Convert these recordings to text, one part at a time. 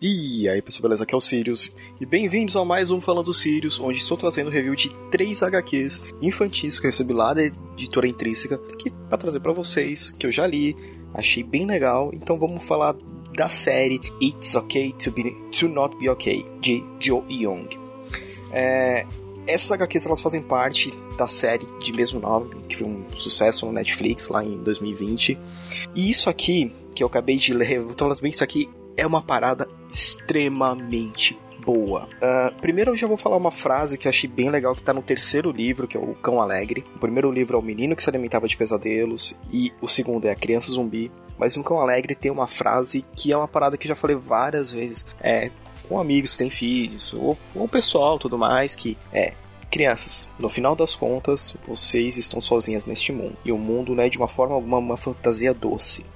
E aí pessoal, beleza? Aqui é o Sirius e bem-vindos a mais um Falando Sirius, onde estou trazendo review de três HQs infantis que eu recebi lá da editora Intrínseca, que para trazer para vocês, que eu já li, achei bem legal. Então vamos falar da série It's Okay to, be, to Not Be Okay, de Joe Young. É, essas HQs elas fazem parte da série de mesmo nome, que foi um sucesso no Netflix lá em 2020. E isso aqui, que eu acabei de ler, eu tô falando bem, isso aqui é uma parada extremamente boa. Uh, primeiro eu já vou falar uma frase que eu achei bem legal que tá no terceiro livro, que é o Cão Alegre. O primeiro livro é o Menino que se alimentava de pesadelos e o segundo é a Criança Zumbi. Mas no Cão Alegre tem uma frase que é uma parada que eu já falei várias vezes. É, com amigos têm filhos, ou, o pessoal tudo mais, que é. Crianças, no final das contas, vocês estão sozinhas neste mundo. E o mundo não é de uma forma alguma uma fantasia doce.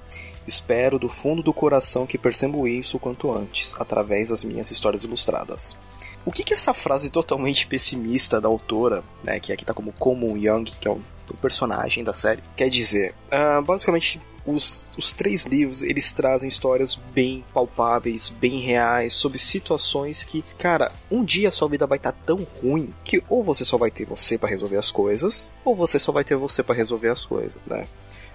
Espero do fundo do coração que percebam isso quanto antes, através das minhas histórias ilustradas. O que, que essa frase totalmente pessimista da autora, né, que aqui tá como Common Young, que é o, o personagem da série, quer dizer? Uh, basicamente, os, os, três livros eles trazem histórias bem palpáveis, bem reais, sobre situações que, cara, um dia sua vida vai estar tá tão ruim que ou você só vai ter você para resolver as coisas, ou você só vai ter você para resolver as coisas, né?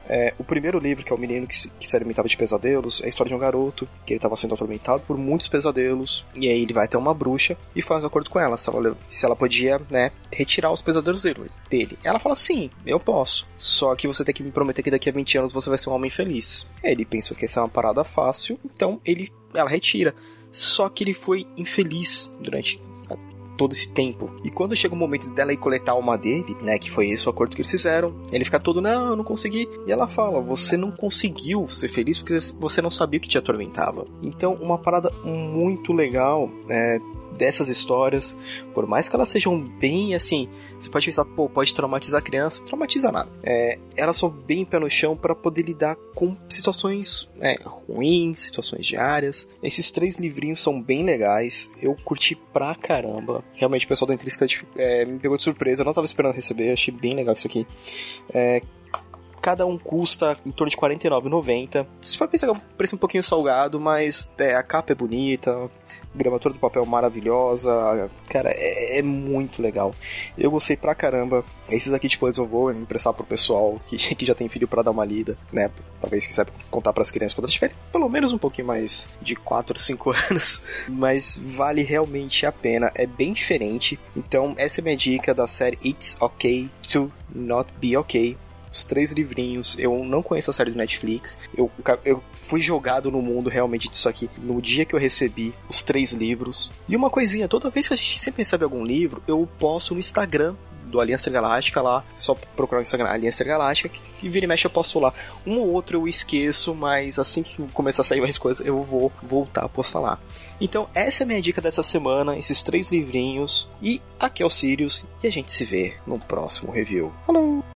É, o primeiro livro, que é o menino que se, que se alimentava de pesadelos, é a história de um garoto que ele estava sendo atormentado por muitos pesadelos. E aí ele vai até uma bruxa e faz um acordo com ela se ela, se ela podia, né, retirar os pesadelos dele, dele. Ela fala: Sim, eu posso. Só que você tem que me prometer que daqui a 20 anos você vai ser um homem feliz. Ele pensou que essa é uma parada fácil, então ele, ela retira. Só que ele foi infeliz durante todo esse tempo. E quando chega o momento dela ir coletar a alma dele, né, que foi esse o acordo que eles fizeram, ele fica todo, não, eu não consegui. E ela fala, você não conseguiu ser feliz porque você não sabia o que te atormentava. Então, uma parada muito legal, é, dessas histórias, por mais que elas sejam bem assim, você pode pensar, pô, pode traumatizar a criança, traumatiza nada. É, elas são bem pé no chão para poder lidar com situações é, ruins, situações diárias. Esses três livrinhos são bem legais, eu curti pra caramba. Realmente o pessoal da Intrínseca é, me pegou de surpresa, eu não tava esperando receber, achei bem legal isso aqui. É, cada um custa em torno de R$ 49,90. Você vai pensar que é um preço um pouquinho salgado, mas é, a capa é bonita, gramatura do papel maravilhosa, cara, é, é, muito legal. Eu gostei pra caramba. Esses aqui depois eu vou emprestar pro pessoal que, que já tem filho para dar uma lida, né? Talvez que saiba contar para as crianças quando tiverem pelo menos um pouquinho mais de 4, 5 anos, mas vale realmente a pena, é bem diferente. Então, essa é minha dica da série It's Okay to Not Be Okay os três livrinhos. Eu não conheço a série do Netflix. Eu, eu fui jogado no mundo realmente disso aqui no dia que eu recebi os três livros. E uma coisinha, toda vez que a gente sempre recebe algum livro, eu posto no Instagram do Aliança Galáctica lá, só procurar no Instagram Aliança Galáctica, que vira e mexe eu posto lá. Um ou outro eu esqueço, mas assim que começar a sair mais coisas, eu vou voltar a postar lá. Então, essa é a minha dica dessa semana, esses três livrinhos. E aqui é o Sirius, e a gente se vê no próximo review. Falou!